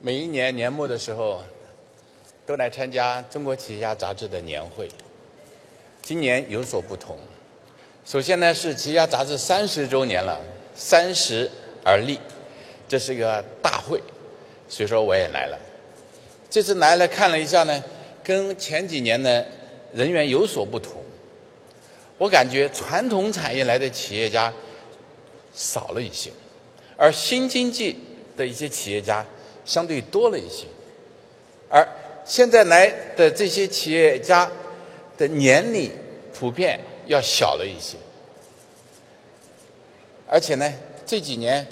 每一年年末的时候，都来参加中国企业家杂志的年会。今年有所不同。首先呢，是企业家杂志三十周年了，三十而立，这是一个大会，所以说我也来了。这次来了看了一下呢，跟前几年呢人员有所不同。我感觉传统产业来的企业家少了一些，而新经济的一些企业家。相对多了一些，而现在来的这些企业家的年龄普遍要小了一些，而且呢，这几年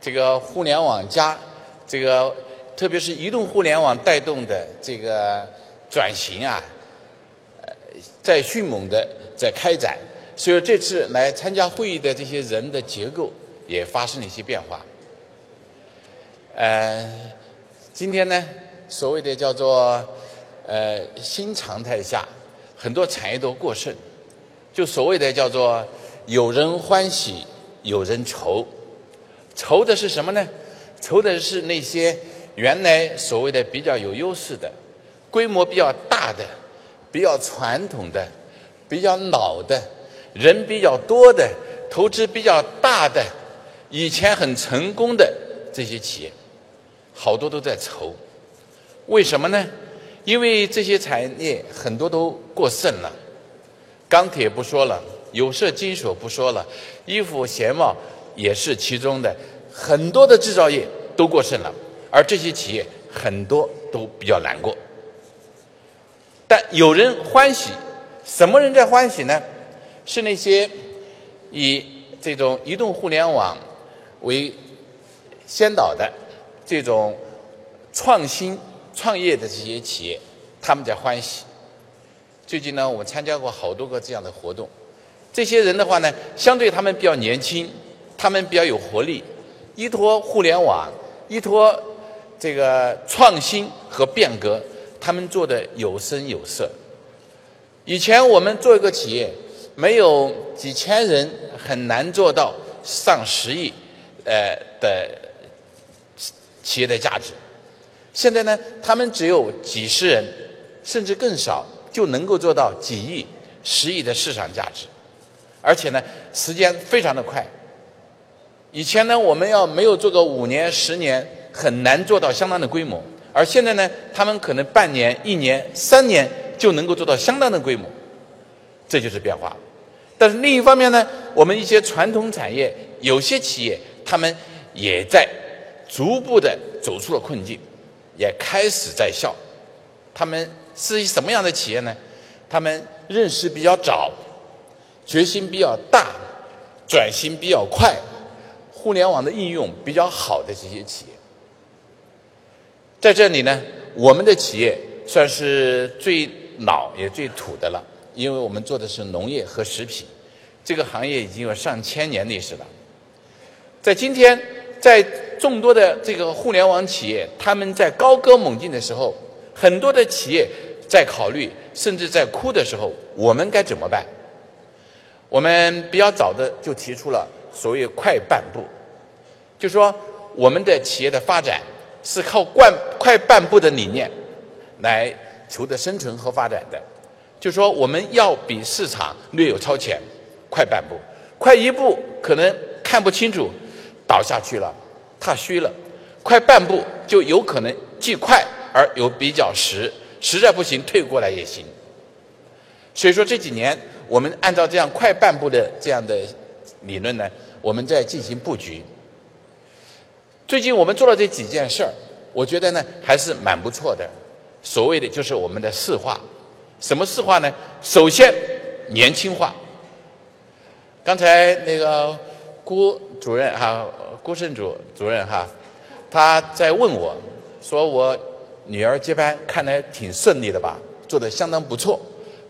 这个互联网加这个，特别是移动互联网带动的这个转型啊，呃，在迅猛的在开展，所以这次来参加会议的这些人的结构也发生了一些变化，呃。今天呢，所谓的叫做呃新常态下，很多产业都过剩，就所谓的叫做有人欢喜有人愁，愁的是什么呢？愁的是那些原来所谓的比较有优势的、规模比较大的、比较传统的、比较老的、人比较多的、投资比较大的、以前很成功的这些企业。好多都在愁，为什么呢？因为这些产业很多都过剩了，钢铁不说了，有色金属不说了，衣服鞋帽也是其中的，很多的制造业都过剩了，而这些企业很多都比较难过。但有人欢喜，什么人在欢喜呢？是那些以这种移动互联网为先导的。这种创新创业的这些企业，他们在欢喜。最近呢，我们参加过好多个这样的活动。这些人的话呢，相对他们比较年轻，他们比较有活力，依托互联网，依托这个创新和变革，他们做的有声有色。以前我们做一个企业，没有几千人，很难做到上十亿，呃的。企业的价值，现在呢，他们只有几十人，甚至更少，就能够做到几亿、十亿的市场价值，而且呢，时间非常的快。以前呢，我们要没有做个五年、十年，很难做到相当的规模，而现在呢，他们可能半年、一年、三年就能够做到相当的规模，这就是变化。但是另一方面呢，我们一些传统产业，有些企业，他们也在。逐步的走出了困境，也开始在笑。他们是什么样的企业呢？他们认识比较早，决心比较大，转型比较快，互联网的应用比较好的这些企业。在这里呢，我们的企业算是最老也最土的了，因为我们做的是农业和食品，这个行业已经有上千年历史了。在今天，在众多的这个互联网企业，他们在高歌猛进的时候，很多的企业在考虑，甚至在哭的时候，我们该怎么办？我们比较早的就提出了所谓“快半步”，就说我们的企业的发展是靠“惯快半步”的理念来求得生存和发展的。就说我们要比市场略有超前，快半步，快一步可能看不清楚，倒下去了。踏虚了，快半步就有可能既快而又比较实，实在不行退过来也行。所以说这几年我们按照这样快半步的这样的理论呢，我们在进行布局。最近我们做了这几件事儿，我觉得呢还是蛮不错的。所谓的就是我们的四化，什么四化呢？首先年轻化。刚才那个郭主任哈。郭胜主主任哈，他在问我，说我女儿接班看来挺顺利的吧，做的相当不错。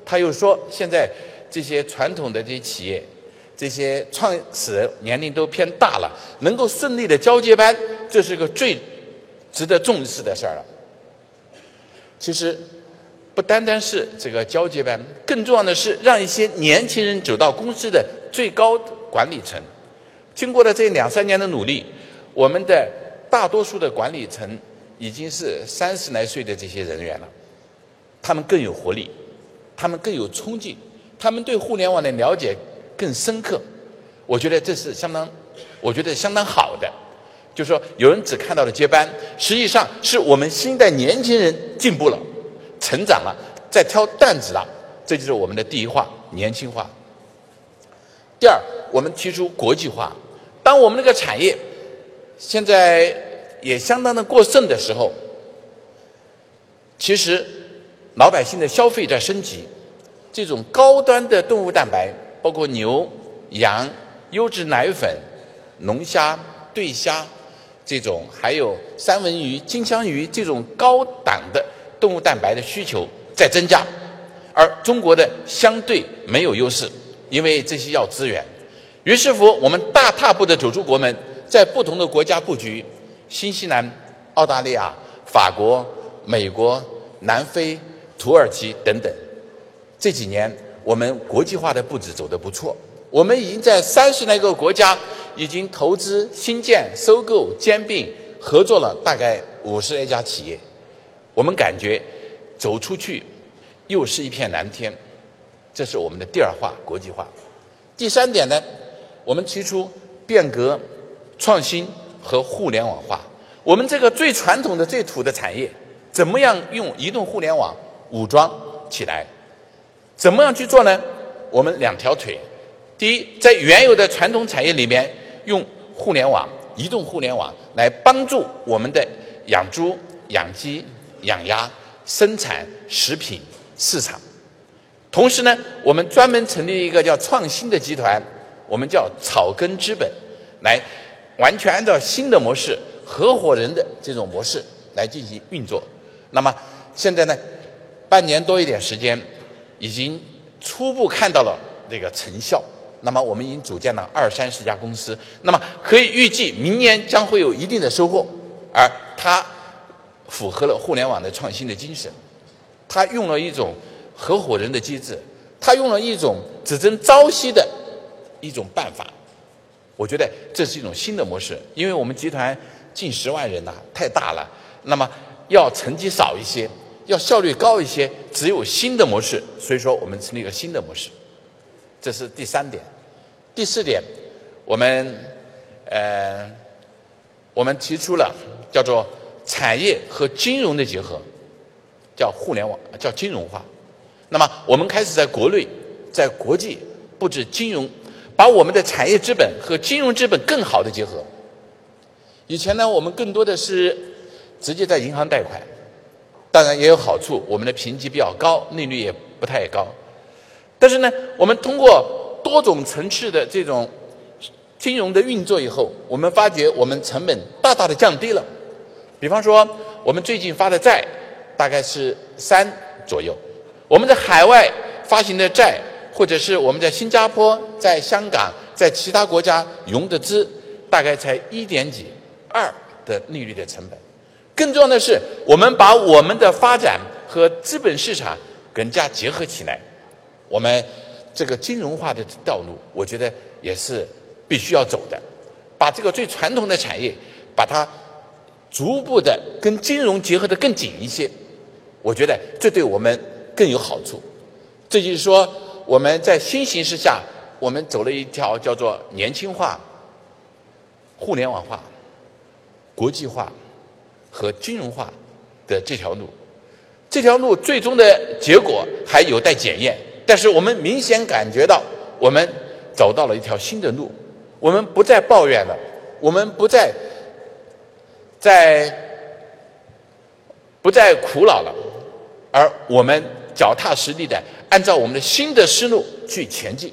他又说，现在这些传统的这些企业，这些创始人年龄都偏大了，能够顺利的交接班，这是个最值得重视的事儿了。其实不单单是这个交接班，更重要的是让一些年轻人走到公司的最高管理层。经过了这两三年的努力，我们的大多数的管理层已经是三十来岁的这些人员了，他们更有活力，他们更有冲劲，他们对互联网的了解更深刻。我觉得这是相当，我觉得相当好的。就是说，有人只看到了接班，实际上是我们新一代年轻人进步了、成长了，在挑担子了。这就是我们的第一话：年轻化。第二，我们提出国际化。当我们这个产业现在也相当的过剩的时候，其实老百姓的消费在升级。这种高端的动物蛋白，包括牛、羊、优质奶粉、龙虾、对虾，这种还有三文鱼、金枪鱼这种高档的动物蛋白的需求在增加，而中国的相对没有优势。因为这些要资源，于是乎我们大踏步的走出国门，在不同的国家布局，新西兰、澳大利亚、法国、美国、南非、土耳其等等。这几年我们国际化的步子走得不错，我们已经在三十来个国家已经投资新建、收购、兼并、合作了大概五十来家企业。我们感觉走出去又是一片蓝天。这是我们的第二化国际化。第三点呢，我们提出变革、创新和互联网化。我们这个最传统的、最土的产业，怎么样用移动互联网武装起来？怎么样去做呢？我们两条腿：第一，在原有的传统产业里面，用互联网、移动互联网来帮助我们的养猪、养鸡、养鸭、生产食品市场。同时呢，我们专门成立一个叫创新的集团，我们叫草根资本，来完全按照新的模式、合伙人的这种模式来进行运作。那么现在呢，半年多一点时间，已经初步看到了这个成效。那么我们已经组建了二三十家公司，那么可以预计明年将会有一定的收获。而它符合了互联网的创新的精神，它用了一种。合伙人的机制，他用了一种只争朝夕的一种办法，我觉得这是一种新的模式。因为我们集团近十万人呐，太大了，那么要成绩少一些，要效率高一些，只有新的模式。所以说，我们成立一个新的模式，这是第三点。第四点，我们呃，我们提出了叫做产业和金融的结合，叫互联网，叫金融化。那么，我们开始在国内、在国际布置金融，把我们的产业资本和金融资本更好的结合。以前呢，我们更多的是直接在银行贷款，当然也有好处，我们的评级比较高，利率也不太高。但是呢，我们通过多种层次的这种金融的运作以后，我们发觉我们成本大大的降低了。比方说，我们最近发的债大概是三左右。我们在海外发行的债，或者是我们在新加坡、在香港、在其他国家融的资，大概才一点几二的利率的成本。更重要的是，我们把我们的发展和资本市场更加结合起来。我们这个金融化的道路，我觉得也是必须要走的。把这个最传统的产业，把它逐步的跟金融结合的更紧一些。我觉得这对我们。更有好处，这就是说，我们在新形势下，我们走了一条叫做年轻化、互联网化、国际化和金融化的这条路。这条路最终的结果还有待检验，但是我们明显感觉到，我们走到了一条新的路。我们不再抱怨了，我们不再在不再苦恼了，而我们。脚踏实地的按照我们的新的思路去前进，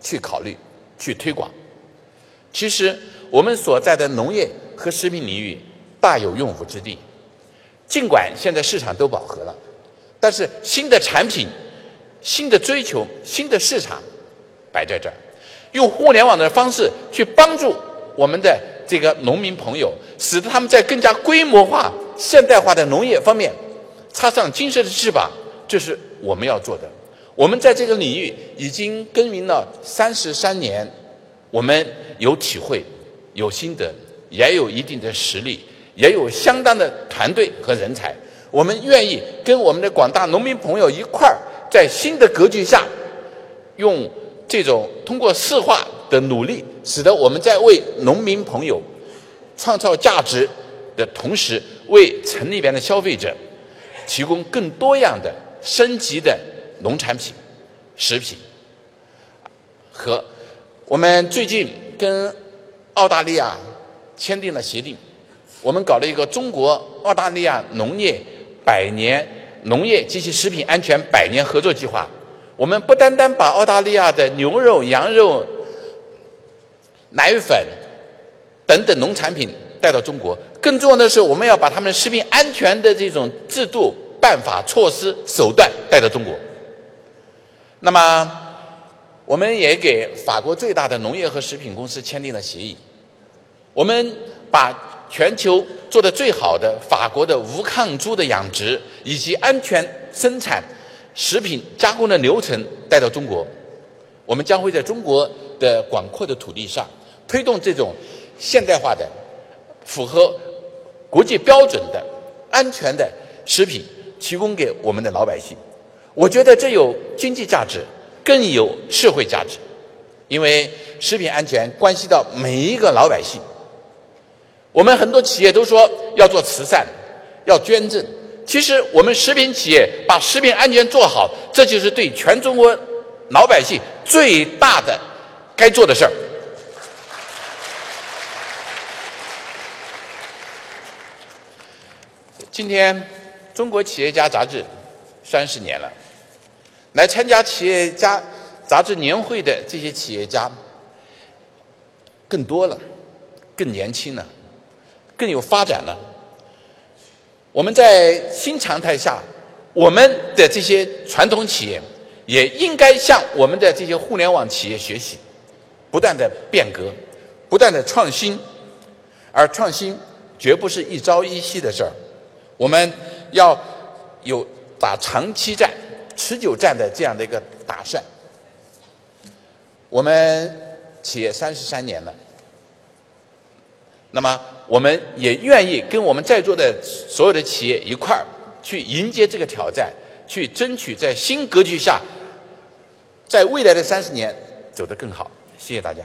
去考虑，去推广。其实我们所在的农业和食品领域大有用武之地。尽管现在市场都饱和了，但是新的产品、新的追求、新的市场摆在这儿。用互联网的方式去帮助我们的这个农民朋友，使得他们在更加规模化、现代化的农业方面插上金色的翅膀。这是我们要做的。我们在这个领域已经耕耘了三十三年，我们有体会、有心得，也有一定的实力，也有相当的团队和人才。我们愿意跟我们的广大农民朋友一块儿，在新的格局下，用这种通过市化的努力，使得我们在为农民朋友创造价值的同时，为城里边的消费者提供更多样的升级的农产品、食品。和我们最近跟澳大利亚签订了协定，我们搞了一个中国澳大利亚农业。百年农业及其食品安全百年合作计划，我们不单单把澳大利亚的牛肉、羊肉、奶粉等等农产品带到中国，更重要的是，我们要把他们食品安全的这种制度、办法、措施、手段带到中国。那么，我们也给法国最大的农业和食品公司签订了协议，我们把。全球做的最好的法国的无抗猪的养殖以及安全生产食品加工的流程带到中国，我们将会在中国的广阔的土地上推动这种现代化的、符合国际标准的安全的食品提供给我们的老百姓。我觉得这有经济价值，更有社会价值，因为食品安全关系到每一个老百姓。我们很多企业都说要做慈善，要捐赠。其实我们食品企业把食品安全做好，这就是对全中国老百姓最大的该做的事儿。今天《中国企业家》杂志三十年了，来参加企业家杂志年会的这些企业家更多了，更年轻了。更有发展了。我们在新常态下，我们的这些传统企业也应该向我们的这些互联网企业学习，不断的变革，不断的创新。而创新绝不是一朝一夕的事儿，我们要有打长期战、持久战的这样的一个打算。我们企业三十三年了。那么，我们也愿意跟我们在座的所有的企业一块儿去迎接这个挑战，去争取在新格局下，在未来的三十年走得更好。谢谢大家。